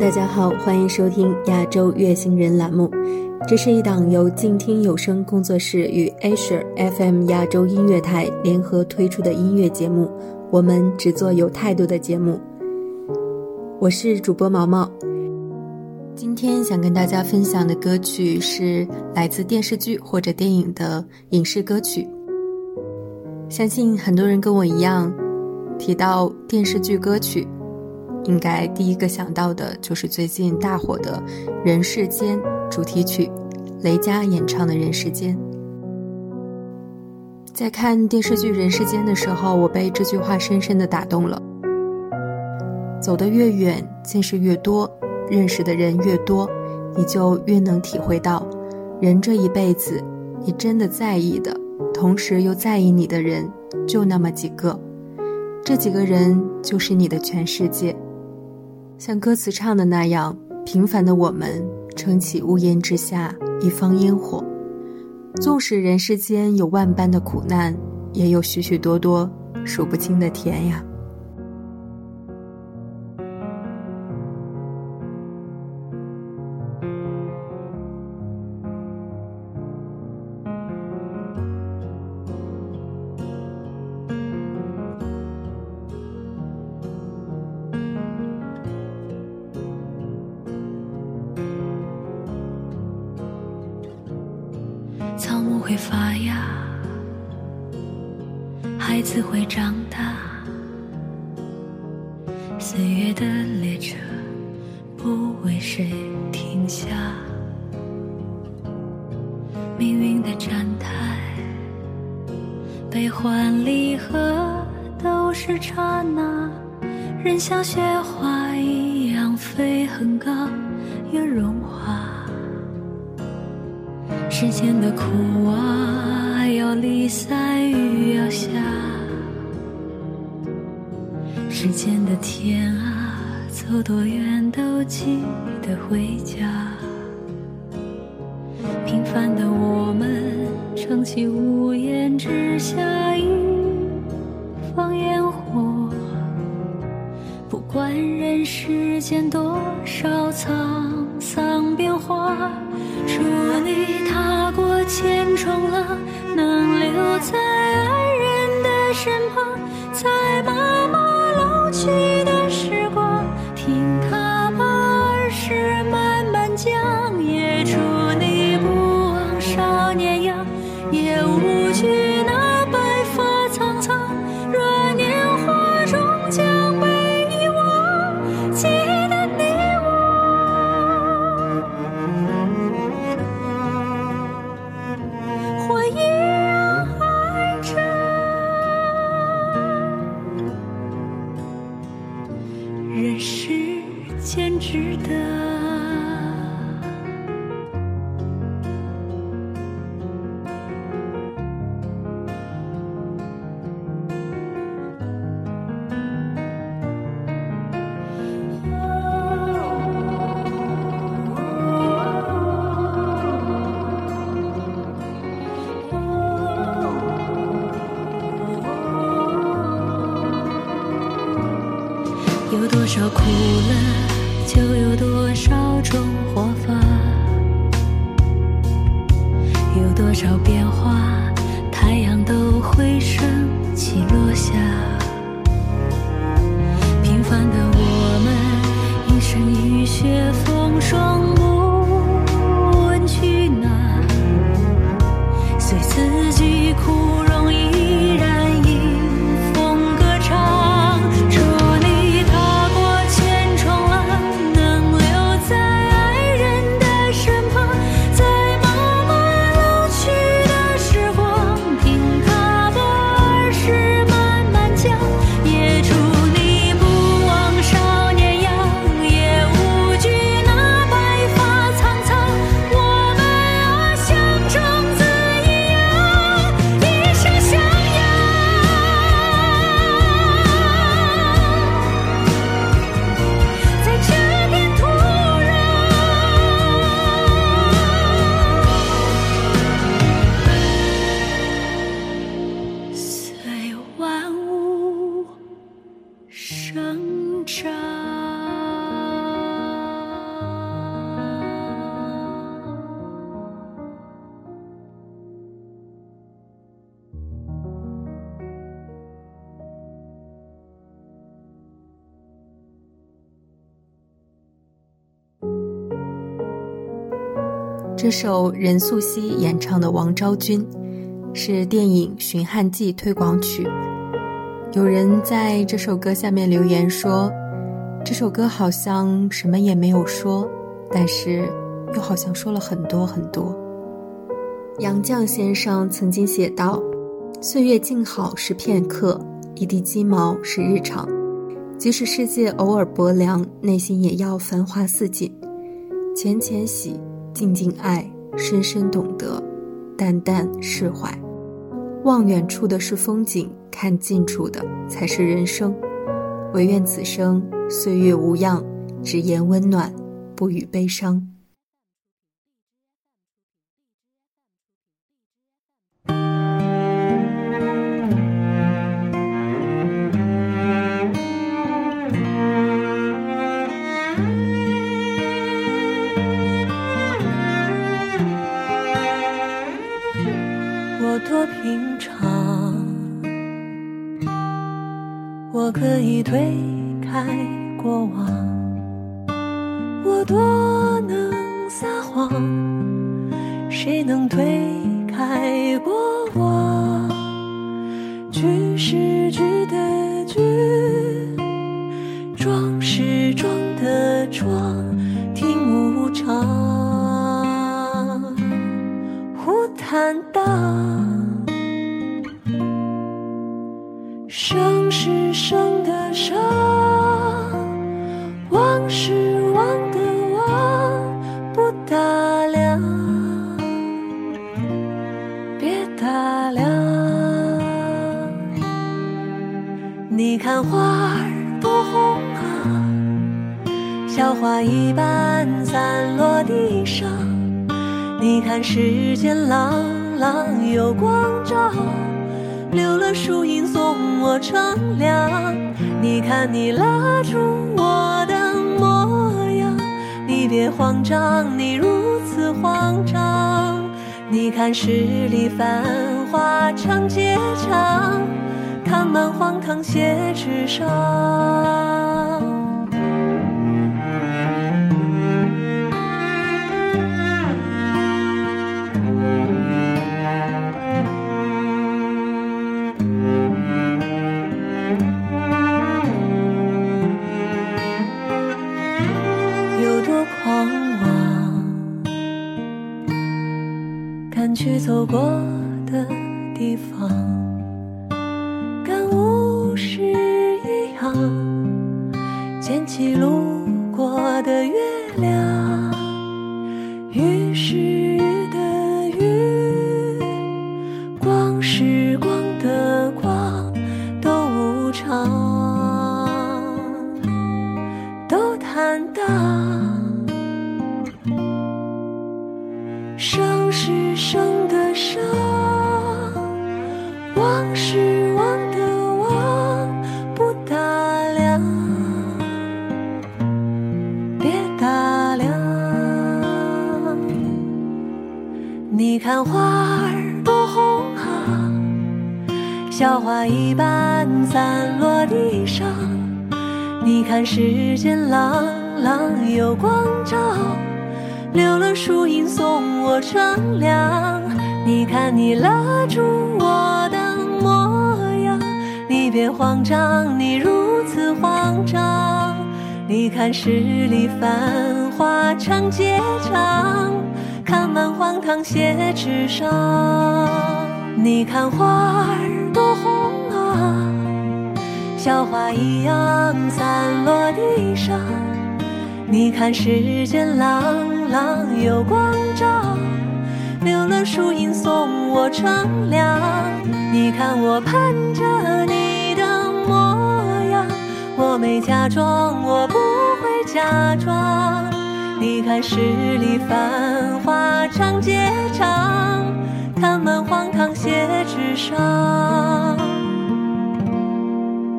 大家好，欢迎收听亚洲乐星人栏目。这是一档由静听有声工作室与 Asia FM 亚洲音乐台联合推出的音乐节目。我们只做有态度的节目。我是主播毛毛。今天想跟大家分享的歌曲是来自电视剧或者电影的影视歌曲。相信很多人跟我一样，提到电视剧歌曲。应该第一个想到的就是最近大火的《人世间》主题曲，雷佳演唱的《人世间》。在看电视剧《人世间》的时候，我被这句话深深的打动了。走得越远，见识越多，认识的人越多，你就越能体会到，人这一辈子，你真的在意的，同时又在意你的人，就那么几个，这几个人就是你的全世界。像歌词唱的那样，平凡的我们撑起屋檐之下一方烟火，纵使人世间有万般的苦难，也有许许多多数不清的甜呀。命运的站台，悲欢离合都是刹那，人像雪花一样飞很高，又融化。世间的苦啊，要离散雨要下；世间的天啊，走多远都记得回家。平凡的，起屋檐之下一方烟火。不管人世间多少沧桑变化。苦乐，就有多少种活法；有多少变化，太阳都会升起落下。平凡的我们，一生雨雪风霜。一生。这首任素汐演唱的《王昭君》是电影《寻汉记》推广曲。有人在这首歌下面留言说：“这首歌好像什么也没有说，但是又好像说了很多很多。”杨绛先生曾经写道：“岁月静好是片刻，一地鸡毛是日常。即使世界偶尔薄凉，内心也要繁花似锦。浅浅喜，静静爱，深深懂得，淡淡释怀。望远处的是风景，看近处的才是人生。唯愿此生岁月无恙，只言温暖，不语悲伤。”我可以推开过往，我多能撒谎，谁能推开过往？里繁华长街长，看满荒唐写纸上。去走过的地方，感悟是一样，捡起路过的月生是生的生，忘是忘的忘，不打量，别打量。你看花儿多红啊，小花一般散落地上。你看世间朗朗有光照。留了树荫送我乘凉，你看你拉住我的模样，你别慌张，你如此慌张。你看十里繁华长街长，看满荒唐写纸上。你看花儿多红啊，小花一样散落地上。你看世间朗。浪有光照，留了树荫送我乘凉。你看我盼着你的模样，我没假装，我不会假装。你看十里繁华长街长，看满荒唐写纸上。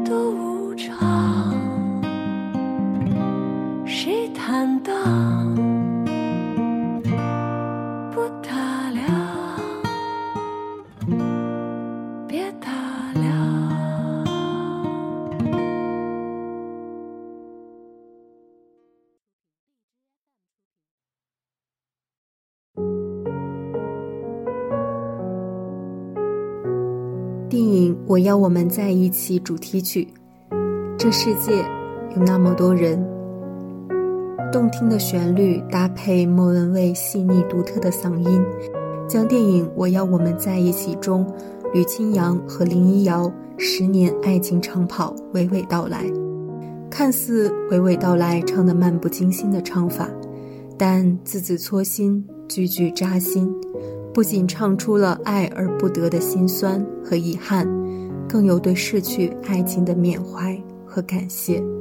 都无常，谁坦荡？我要我们在一起》主题曲。这世界有那么多人，动听的旋律搭配莫文蔚细腻独特的嗓音，将电影《我要我们在一起》中吕清扬和林依瑶十年爱情长跑娓娓道来。看似娓娓道来，唱得漫不经心的唱法，但字字戳心，句句扎心。不仅唱出了爱而不得的辛酸和遗憾，更有对逝去爱情的缅怀和感谢。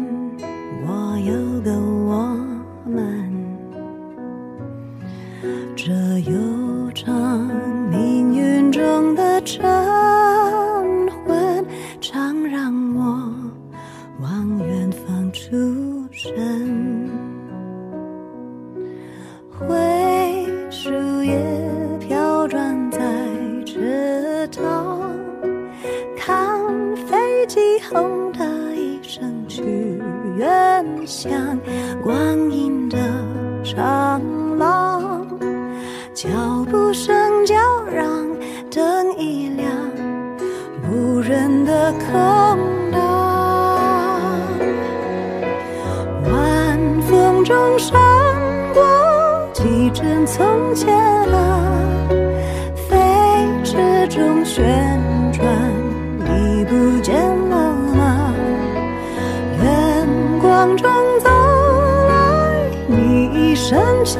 脚步声叫嚷，灯一亮，无人的空荡。晚风中闪过几帧从前啊，飞驰中旋转，已不见。了吗？远光中走来，你一身晴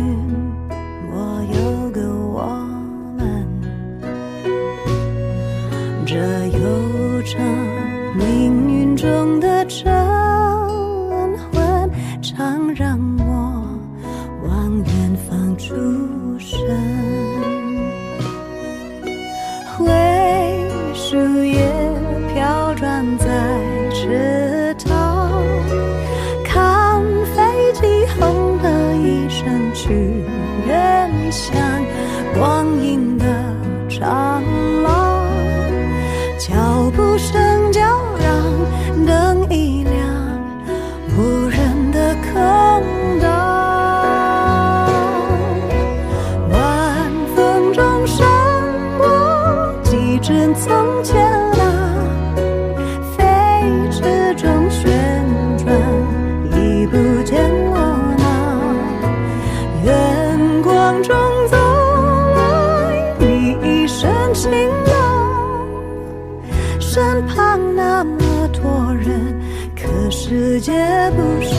身旁那么多人，可世界不声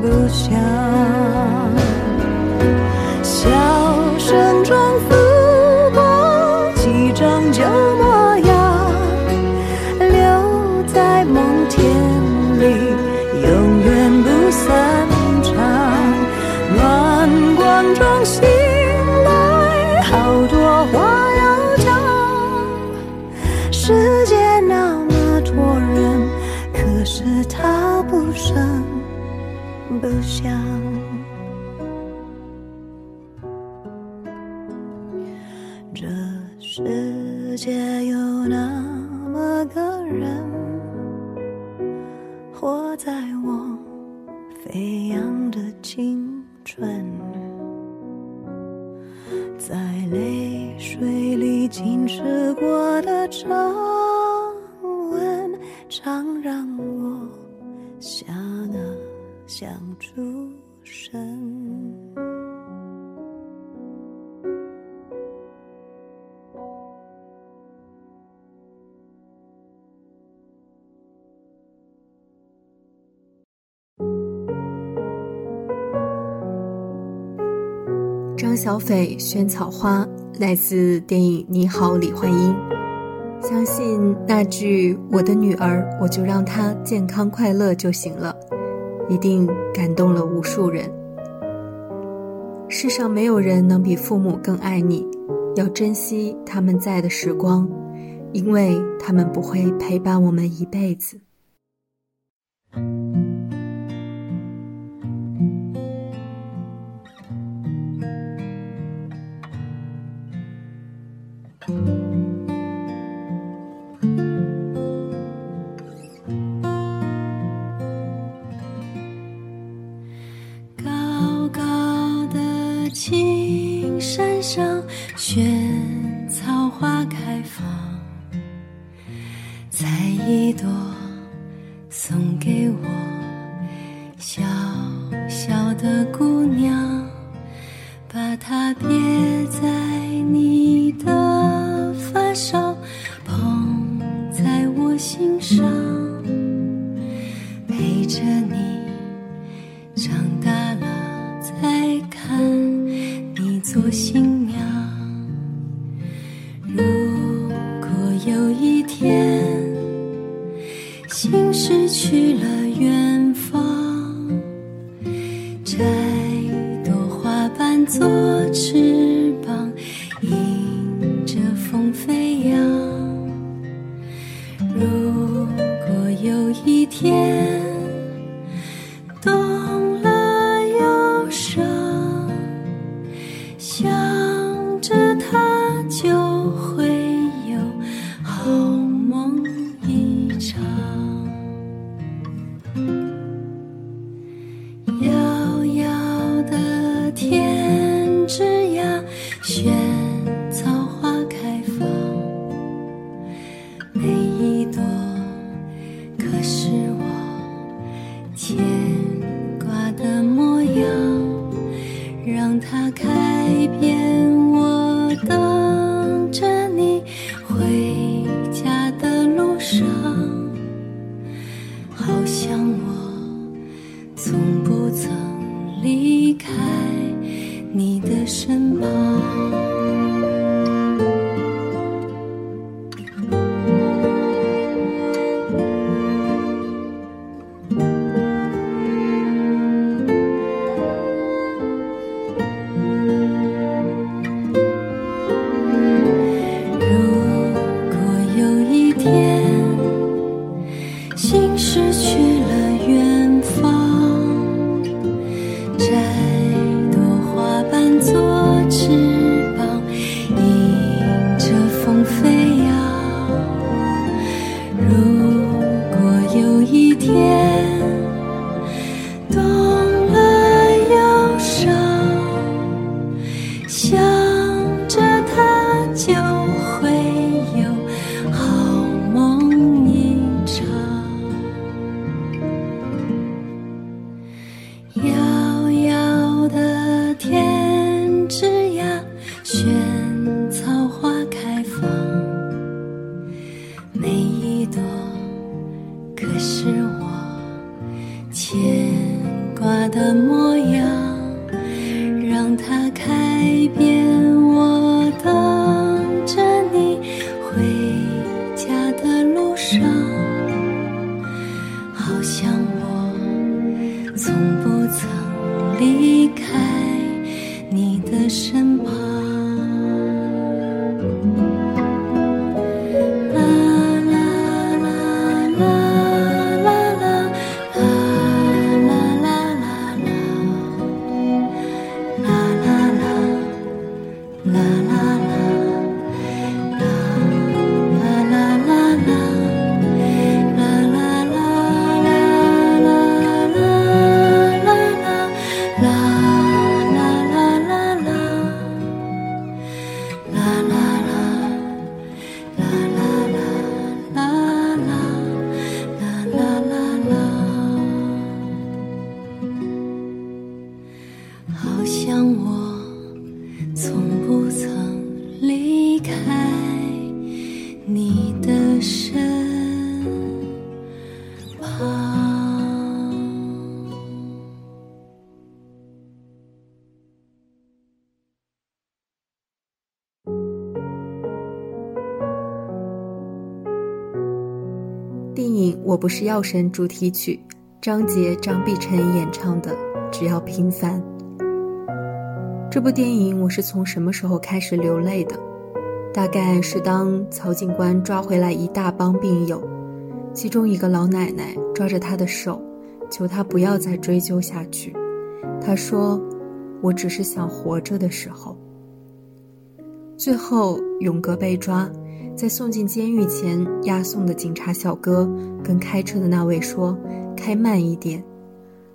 不响，水里浸湿过的。皱纹，常让我吓得想出神。张小斐《萱草花》来自电影《你好，李焕英》。相信那句“我的女儿，我就让她健康快乐就行了”，一定感动了无数人。世上没有人能比父母更爱你，要珍惜他们在的时光，因为他们不会陪伴我们一辈子。做翅膀，迎着风飞扬。如果有一天。不曾离开你的身旁。不是药神》主题曲，张杰、张碧晨演唱的《只要平凡》。这部电影我是从什么时候开始流泪的？大概是当曹警官抓回来一大帮病友，其中一个老奶奶抓着他的手，求他不要再追究下去。他说：“我只是想活着”的时候。最后，勇哥被抓，在送进监狱前，押送的警察小哥跟开车的那位说：“开慢一点。”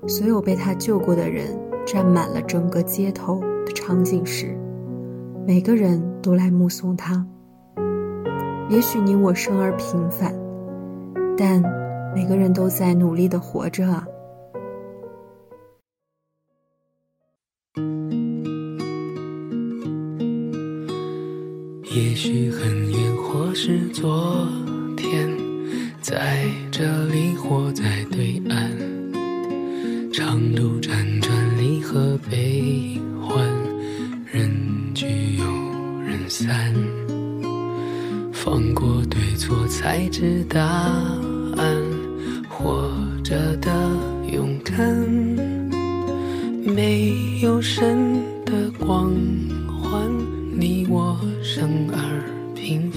所有被他救过的人站满了整个街头的场景时。每个人都来目送他。也许你我生而平凡，但每个人都在努力的活着啊。也许很远，是昨天，在这里或在对岸，长路辗转，离合悲欢，人。散，放过对错，才知答案。活着的勇敢，没有神的光环，你我生而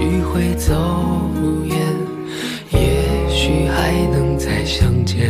许会走远，也许还能再相见。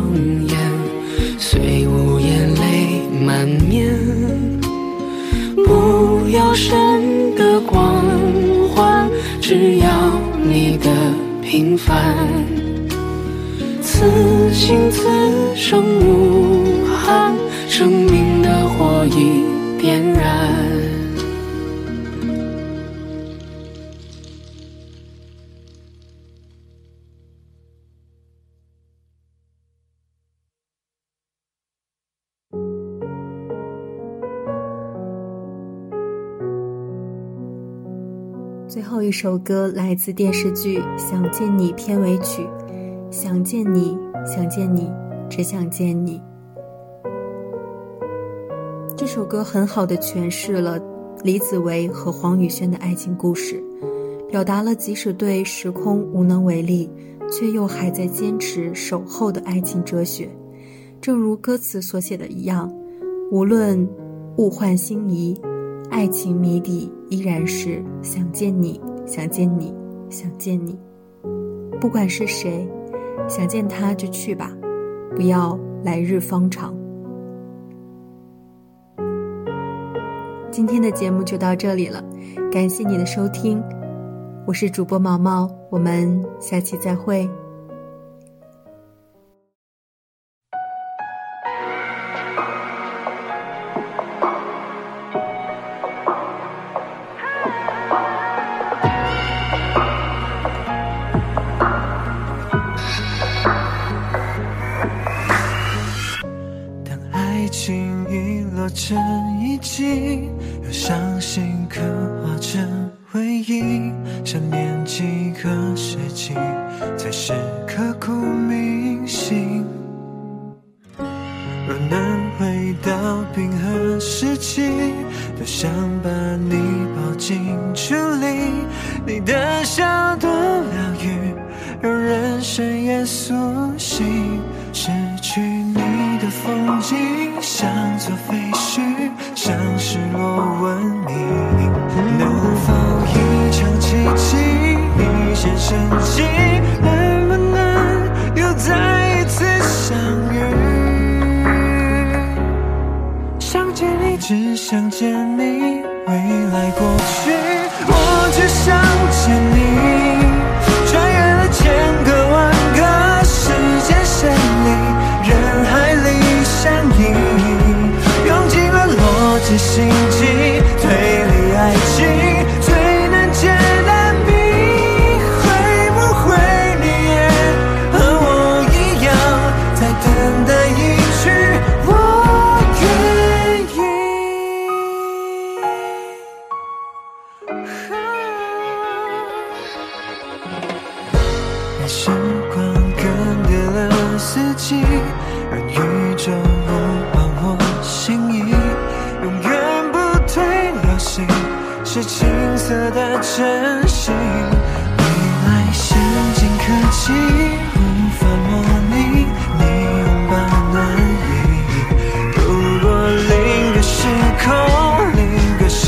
凡。此心此生无一首歌来自电视剧《想见你》片尾曲，《想见你，想见你，只想见你》。这首歌很好的诠释了李子维和黄宇轩的爱情故事，表达了即使对时空无能为力，却又还在坚持守候的爱情哲学。正如歌词所写的一样，无论物换星移。爱情谜底依然是想见你，想见你，想见你。不管是谁，想见他就去吧，不要来日方长。今天的节目就到这里了，感谢你的收听，我是主播毛毛，我们下期再会。成遗迹，用伤心刻画成回忆。想念几个世纪，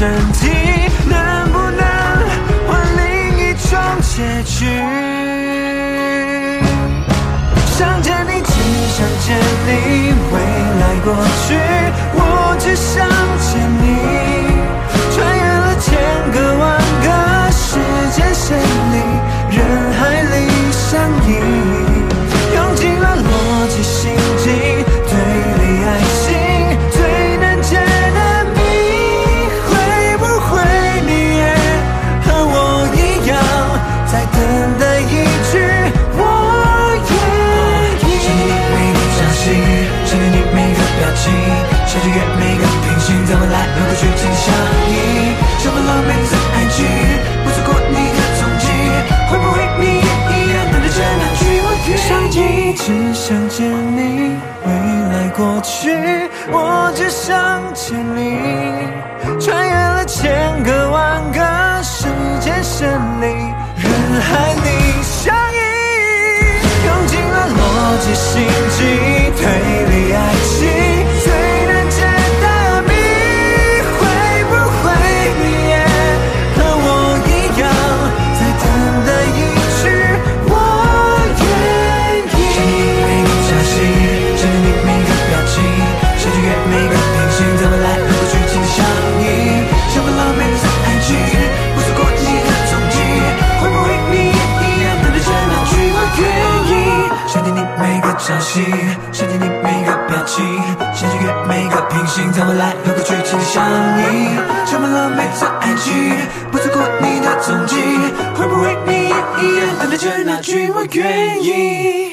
身体，能不能换另一种结局？想见你，未来过去，我只想见你。穿越了千个万个时间线里，人海里相依，用尽了逻辑心机。想见你每个表情。想穿越每个平行，在未来和过去紧紧相依。充满了每次爱情，不错过你的踪迹，会不会你也一样等待着那句我愿意？